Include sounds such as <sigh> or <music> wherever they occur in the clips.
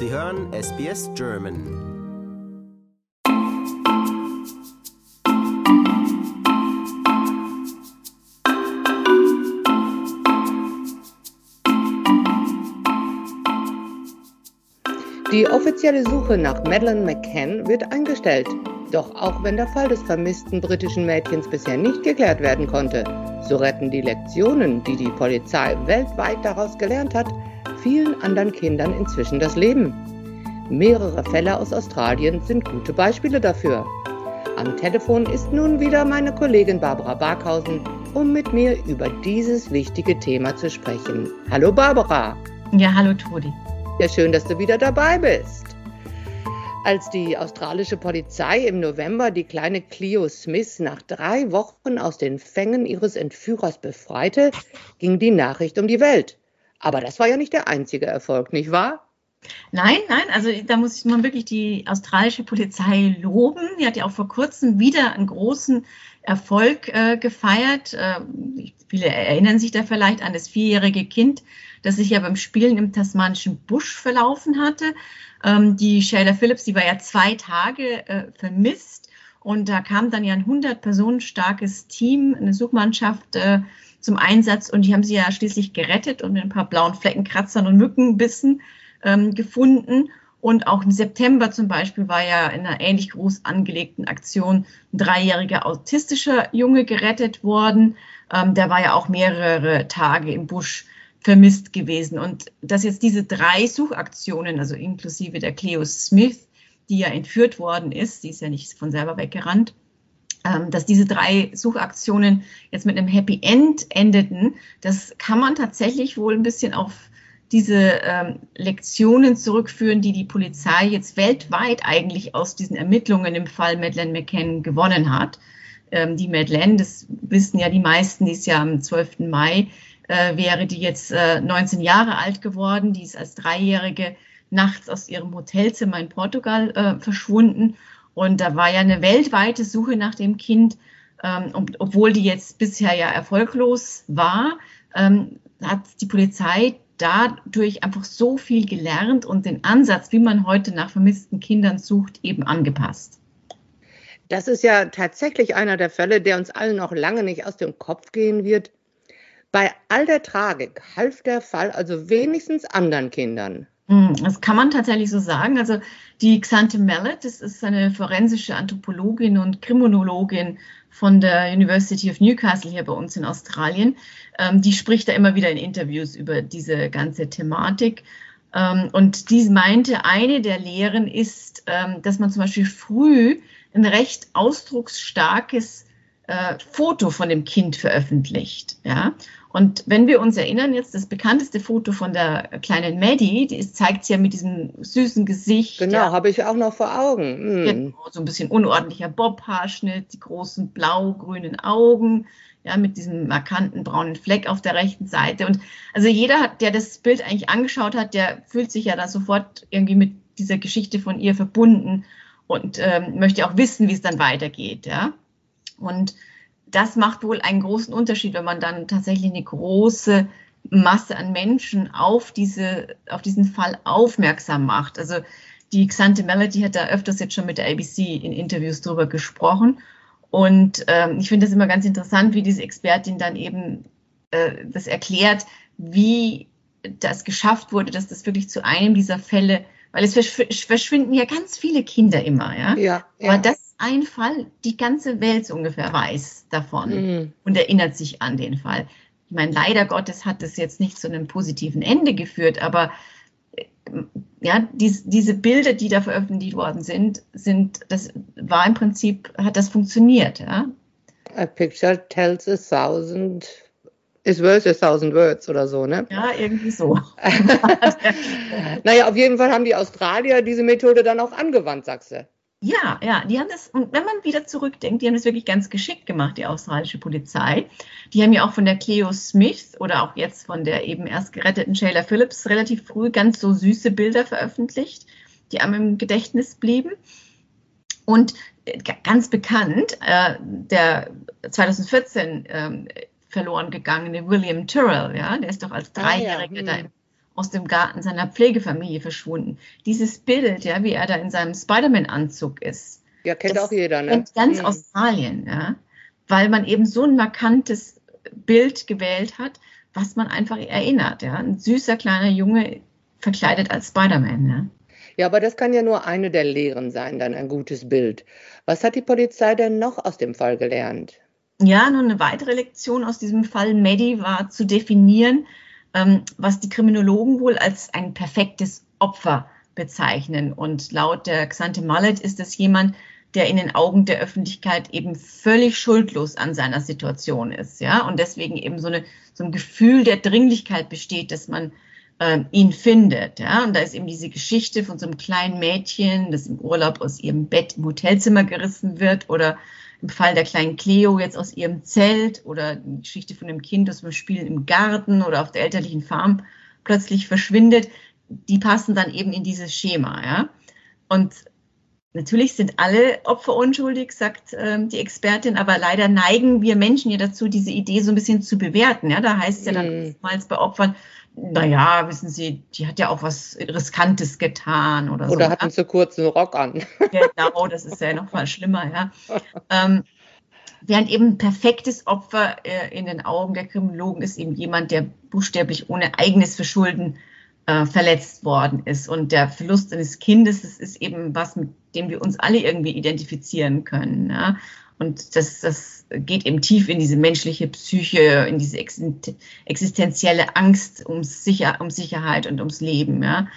Sie hören SBS German. Die offizielle Suche nach Madeleine McCann wird eingestellt. Doch auch wenn der Fall des vermissten britischen Mädchens bisher nicht geklärt werden konnte, so retten die Lektionen, die die Polizei weltweit daraus gelernt hat, vielen anderen Kindern inzwischen das Leben. Mehrere Fälle aus Australien sind gute Beispiele dafür. Am Telefon ist nun wieder meine Kollegin Barbara Barkhausen, um mit mir über dieses wichtige Thema zu sprechen. Hallo Barbara. Ja, hallo Trudi. Ja, schön, dass du wieder dabei bist. Als die australische Polizei im November die kleine Cleo Smith nach drei Wochen aus den Fängen ihres Entführers befreite, ging die Nachricht um die Welt. Aber das war ja nicht der einzige Erfolg, nicht wahr? Nein, nein, also da muss ich mal wirklich die australische Polizei loben. Die hat ja auch vor kurzem wieder einen großen Erfolg äh, gefeiert. Äh, viele erinnern sich da vielleicht an das vierjährige Kind, das sich ja beim Spielen im tasmanischen Busch verlaufen hatte. Ähm, die Shayla Phillips, die war ja zwei Tage äh, vermisst und da kam dann ja ein 100 Personen starkes Team, eine Suchmannschaft äh, zum Einsatz und die haben sie ja schließlich gerettet und mit ein paar blauen Fleckenkratzern und Mückenbissen ähm, gefunden. Und auch im September zum Beispiel war ja in einer ähnlich groß angelegten Aktion ein dreijähriger autistischer Junge gerettet worden. Ähm, der war ja auch mehrere Tage im Busch vermisst gewesen. Und dass jetzt diese drei Suchaktionen, also inklusive der Cleo Smith, die ja entführt worden ist, die ist ja nicht von selber weggerannt, dass diese drei Suchaktionen jetzt mit einem Happy End endeten, das kann man tatsächlich wohl ein bisschen auf diese ähm, Lektionen zurückführen, die die Polizei jetzt weltweit eigentlich aus diesen Ermittlungen im Fall Madeleine McCann gewonnen hat. Ähm, die Madeleine, das wissen ja die meisten, die ist ja am 12. Mai äh, wäre die jetzt äh, 19 Jahre alt geworden. Die ist als Dreijährige nachts aus ihrem Hotelzimmer in Portugal äh, verschwunden. Und da war ja eine weltweite Suche nach dem Kind, ähm, obwohl die jetzt bisher ja erfolglos war, ähm, hat die Polizei dadurch einfach so viel gelernt und den Ansatz, wie man heute nach vermissten Kindern sucht, eben angepasst. Das ist ja tatsächlich einer der Fälle, der uns allen noch lange nicht aus dem Kopf gehen wird. Bei all der Tragik half der Fall also wenigstens anderen Kindern. Hm, das kann man tatsächlich so sagen. Also die Xante Mallet, das ist eine forensische Anthropologin und Kriminologin von der University of Newcastle hier bei uns in Australien. Ähm, die spricht da immer wieder in Interviews über diese ganze Thematik. Ähm, und die meinte, eine der Lehren ist, ähm, dass man zum Beispiel früh ein recht ausdrucksstarkes äh, Foto von dem Kind veröffentlicht. Ja? Und wenn wir uns erinnern, jetzt das bekannteste Foto von der kleinen Maddie, die ist, zeigt sie ja mit diesem süßen Gesicht. Genau, ja. habe ich auch noch vor Augen. Mhm. Genau, so ein bisschen unordentlicher Bobhaarschnitt, die großen blau-grünen Augen, ja, mit diesem markanten braunen Fleck auf der rechten Seite. Und also jeder, hat, der das Bild eigentlich angeschaut hat, der fühlt sich ja da sofort irgendwie mit dieser Geschichte von ihr verbunden und ähm, möchte auch wissen, wie es dann weitergeht, ja. Und das macht wohl einen großen Unterschied, wenn man dann tatsächlich eine große Masse an Menschen auf, diese, auf diesen Fall aufmerksam macht. Also die Xante Melody hat da öfters jetzt schon mit der ABC in Interviews drüber gesprochen. Und ähm, ich finde das immer ganz interessant, wie diese Expertin dann eben äh, das erklärt, wie das geschafft wurde, dass das wirklich zu einem dieser Fälle, weil es verschwinden ja ganz viele Kinder immer, ja. Ja. ja. Aber das ein Fall, die ganze Welt so ungefähr weiß davon mhm. und erinnert sich an den Fall. Ich meine, leider Gottes hat es jetzt nicht zu einem positiven Ende geführt, aber äh, ja, dies, diese Bilder, die da veröffentlicht worden sind, sind, das war im Prinzip, hat das funktioniert, ja. A picture tells a thousand is worth a thousand words oder so, ne? Ja, irgendwie so. <laughs> naja, auf jeden Fall haben die Australier diese Methode dann auch angewandt, sagst du. Ja, ja, die haben das, und wenn man wieder zurückdenkt, die haben das wirklich ganz geschickt gemacht, die australische Polizei. Die haben ja auch von der Cleo Smith oder auch jetzt von der eben erst geretteten Shayla Phillips relativ früh ganz so süße Bilder veröffentlicht, die einem im Gedächtnis blieben. Und äh, ganz bekannt, äh, der 2014 äh, verloren gegangene William Tyrrell, ja, der ist doch als Dreijähriger ah, ja. hm. da im aus dem Garten seiner Pflegefamilie verschwunden. Dieses Bild, ja, wie er da in seinem Spider-Man-Anzug ist. Ja, kennt auch jeder, ne? Kennt ganz mhm. Australien, ja. Weil man eben so ein markantes Bild gewählt hat, was man einfach erinnert, ja. Ein süßer kleiner Junge verkleidet als Spider-Man, ja. Ja, aber das kann ja nur eine der Lehren sein, dann ein gutes Bild. Was hat die Polizei denn noch aus dem Fall gelernt? Ja, noch eine weitere Lektion aus diesem Fall Maddie war zu definieren, was die Kriminologen wohl als ein perfektes Opfer bezeichnen. Und laut der Xante Mallet ist es jemand, der in den Augen der Öffentlichkeit eben völlig schuldlos an seiner Situation ist, ja, und deswegen eben so, eine, so ein Gefühl der Dringlichkeit besteht, dass man äh, ihn findet, ja, und da ist eben diese Geschichte von so einem kleinen Mädchen, das im Urlaub aus ihrem Bett im Hotelzimmer gerissen wird oder im Fall der kleinen Cleo jetzt aus ihrem Zelt oder die Geschichte von dem Kind, das beim Spielen im Garten oder auf der elterlichen Farm plötzlich verschwindet, die passen dann eben in dieses Schema. Ja? Und natürlich sind alle Opfer unschuldig, sagt ähm, die Expertin, aber leider neigen wir Menschen ja dazu, diese Idee so ein bisschen zu bewerten. Ja? Da heißt es ja dann mhm. oftmals bei Opfern, naja, wissen Sie, die hat ja auch was Riskantes getan oder, oder so. Oder hat einen zu kurzen Rock an. <laughs> Genau, das ist ja noch mal schlimmer, ja. Ähm, während eben perfektes Opfer äh, in den Augen der Kriminologen ist eben jemand, der buchstäblich ohne eigenes Verschulden äh, verletzt worden ist. Und der Verlust eines Kindes, das ist eben was, mit dem wir uns alle irgendwie identifizieren können. Ja? Und das, das geht eben tief in diese menschliche Psyche, in diese existenzielle Angst ums Sicher, um Sicherheit und ums Leben. Ja.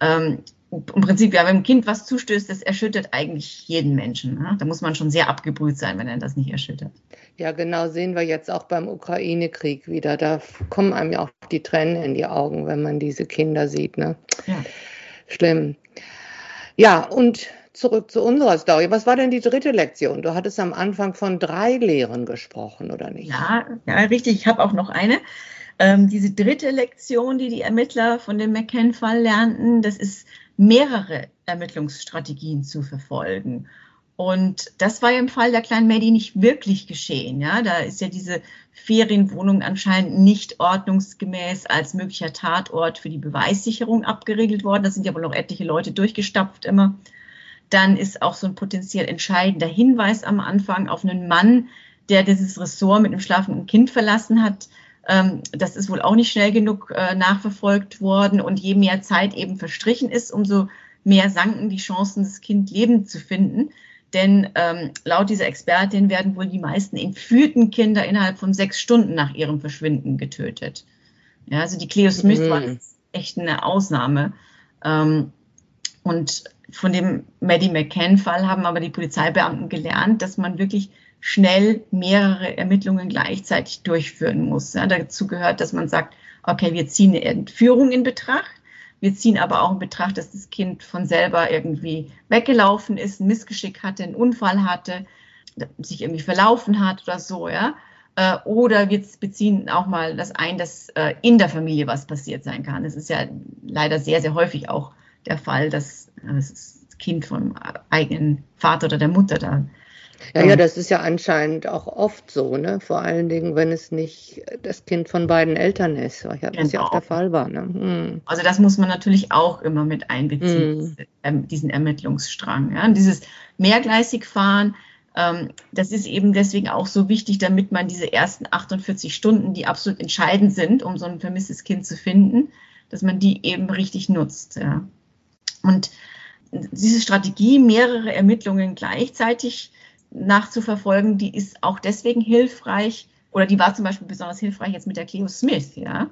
Ähm, Im Prinzip, ja, wenn ein Kind was zustößt, das erschüttert eigentlich jeden Menschen. Ja. Da muss man schon sehr abgebrüht sein, wenn er das nicht erschüttert. Ja, genau, sehen wir jetzt auch beim Ukraine-Krieg wieder. Da kommen einem ja auch die Tränen in die Augen, wenn man diese Kinder sieht. Ne? Ja. Schlimm. Ja, und zurück zu unserer Story. Was war denn die dritte Lektion? Du hattest am Anfang von drei Lehren gesprochen, oder nicht? Ja, ja richtig. Ich habe auch noch eine. Ähm, diese dritte Lektion, die die Ermittler von dem McCann-Fall lernten, das ist mehrere Ermittlungsstrategien zu verfolgen. Und das war ja im Fall der kleinen Maddie nicht wirklich geschehen. Ja, da ist ja diese Ferienwohnung anscheinend nicht ordnungsgemäß als möglicher Tatort für die Beweissicherung abgeregelt worden. Da sind ja wohl noch etliche Leute durchgestapft immer. Dann ist auch so ein potenziell entscheidender Hinweis am Anfang auf einen Mann, der dieses Ressort mit einem schlafenden Kind verlassen hat. Ähm, das ist wohl auch nicht schnell genug äh, nachverfolgt worden. Und je mehr Zeit eben verstrichen ist, umso mehr sanken die Chancen, das Kind lebend zu finden. Denn ähm, laut dieser Expertin werden wohl die meisten entführten Kinder innerhalb von sechs Stunden nach ihrem Verschwinden getötet. Ja, also die Cleo Smith mhm. war echt eine Ausnahme. Ähm, und von dem Maddie McCann-Fall haben aber die Polizeibeamten gelernt, dass man wirklich schnell mehrere Ermittlungen gleichzeitig durchführen muss. Ja, dazu gehört, dass man sagt, okay, wir ziehen eine Entführung in Betracht. Wir ziehen aber auch in Betracht, dass das Kind von selber irgendwie weggelaufen ist, ein Missgeschick hatte, einen Unfall hatte, sich irgendwie verlaufen hat oder so, ja. Äh, oder wir beziehen auch mal das ein, dass äh, in der Familie was passiert sein kann. Es ist ja leider sehr, sehr häufig auch der Fall, dass das Kind vom eigenen Vater oder der Mutter da. Ja, ja, das ist ja anscheinend auch oft so, ne? Vor allen Dingen, wenn es nicht das Kind von beiden Eltern ist, was ja, genau. ja auch der Fall war. Ne? Hm. Also das muss man natürlich auch immer mit einbeziehen, hm. diesen Ermittlungsstrang. Ja? Und dieses Mehrgleisigfahren, ähm, das ist eben deswegen auch so wichtig, damit man diese ersten 48 Stunden, die absolut entscheidend sind, um so ein vermisstes Kind zu finden, dass man die eben richtig nutzt. Ja? Und diese Strategie, mehrere Ermittlungen gleichzeitig nachzuverfolgen, die ist auch deswegen hilfreich oder die war zum Beispiel besonders hilfreich jetzt mit der Cleo Smith, ja.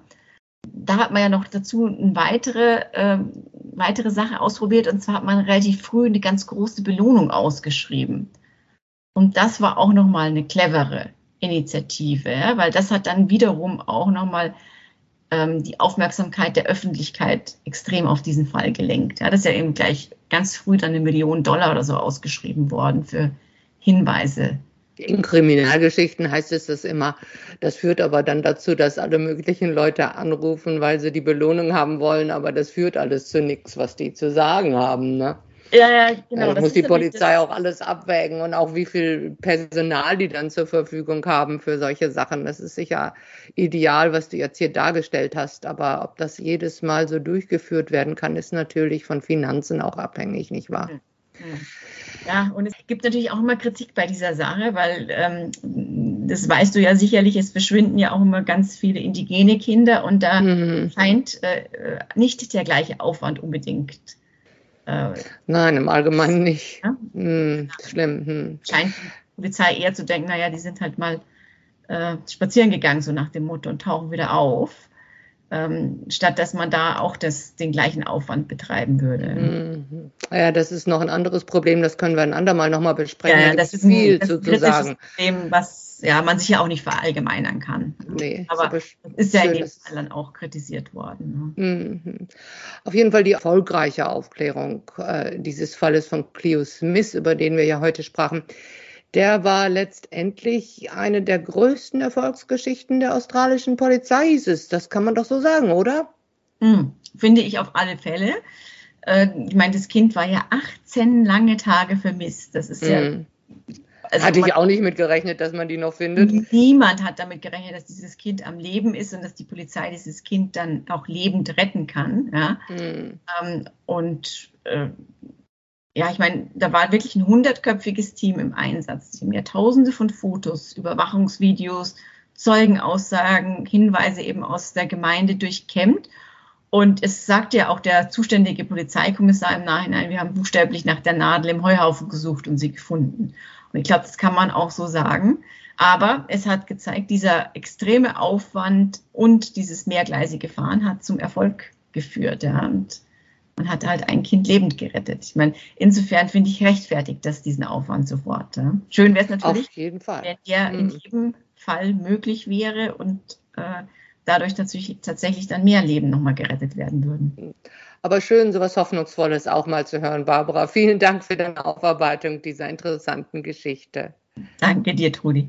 Da hat man ja noch dazu eine weitere, äh, weitere Sache ausprobiert und zwar hat man relativ früh eine ganz große Belohnung ausgeschrieben. Und das war auch nochmal eine clevere Initiative, ja, weil das hat dann wiederum auch nochmal die Aufmerksamkeit der Öffentlichkeit extrem auf diesen Fall gelenkt. Ja, das ist ja eben gleich ganz früh dann eine Million Dollar oder so ausgeschrieben worden für Hinweise. In Kriminalgeschichten heißt es das immer. Das führt aber dann dazu, dass alle möglichen Leute anrufen, weil sie die Belohnung haben wollen, aber das führt alles zu nichts, was die zu sagen haben. Ne? Ja, ja, genau. Das muss die Polizei auch alles abwägen und auch wie viel Personal die dann zur Verfügung haben für solche Sachen. Das ist sicher ideal, was du jetzt hier dargestellt hast. Aber ob das jedes Mal so durchgeführt werden kann, ist natürlich von Finanzen auch abhängig, nicht wahr? Ja, und es gibt natürlich auch immer Kritik bei dieser Sache, weil ähm, das weißt du ja sicherlich, es verschwinden ja auch immer ganz viele indigene Kinder und da mhm. scheint äh, nicht der gleiche Aufwand unbedingt äh, Nein, im Allgemeinen nicht. Ja? Hm, schlimm. Hm. Scheint die Polizei eher zu denken, naja, die sind halt mal äh, spazieren gegangen, so nach dem Motto, und tauchen wieder auf. Ähm, statt dass man da auch das, den gleichen Aufwand betreiben würde. Mhm. Ja, das ist noch ein anderes Problem, das können wir ein andermal nochmal besprechen. Ja, das ist viel ein, das zu, sagen. Problem, was ja, man sich ja auch nicht verallgemeinern kann. Nee, aber das ist ja in dem Fall dann auch kritisiert worden. Ne? Mhm. Auf jeden Fall die erfolgreiche Aufklärung äh, dieses Falles von Cleo Smith, über den wir ja heute sprachen, der war letztendlich eine der größten Erfolgsgeschichten der australischen Polizei, ist es. Das kann man doch so sagen, oder? Mhm. Finde ich auf alle Fälle. Äh, ich meine, das Kind war ja 18 lange Tage vermisst. Das ist ja mhm. Also Hatte ich auch nicht mit gerechnet, dass man die noch findet. Niemand hat damit gerechnet, dass dieses Kind am Leben ist und dass die Polizei dieses Kind dann auch lebend retten kann. Ja? Mhm. Ähm, und äh, ja, ich meine, da war wirklich ein hundertköpfiges Team im Einsatz. Sie haben ja tausende von Fotos, Überwachungsvideos, Zeugenaussagen, Hinweise eben aus der Gemeinde durchkämmt. Und es sagt ja auch der zuständige Polizeikommissar im Nachhinein, wir haben buchstäblich nach der Nadel im Heuhaufen gesucht und sie gefunden. Und ich glaube, das kann man auch so sagen. Aber es hat gezeigt, dieser extreme Aufwand und dieses mehrgleisige Fahren hat zum Erfolg geführt. Und man hat halt ein Kind lebend gerettet. Ich meine, insofern finde ich rechtfertigt, dass diesen Aufwand sofort. Ja. Schön wäre es natürlich, wenn der mhm. in jedem Fall möglich wäre und äh, dadurch tatsächlich, tatsächlich dann mehr Leben nochmal gerettet werden würden. Aber schön, so was Hoffnungsvolles auch mal zu hören, Barbara. Vielen Dank für deine Aufarbeitung dieser interessanten Geschichte. Danke dir, Trudi.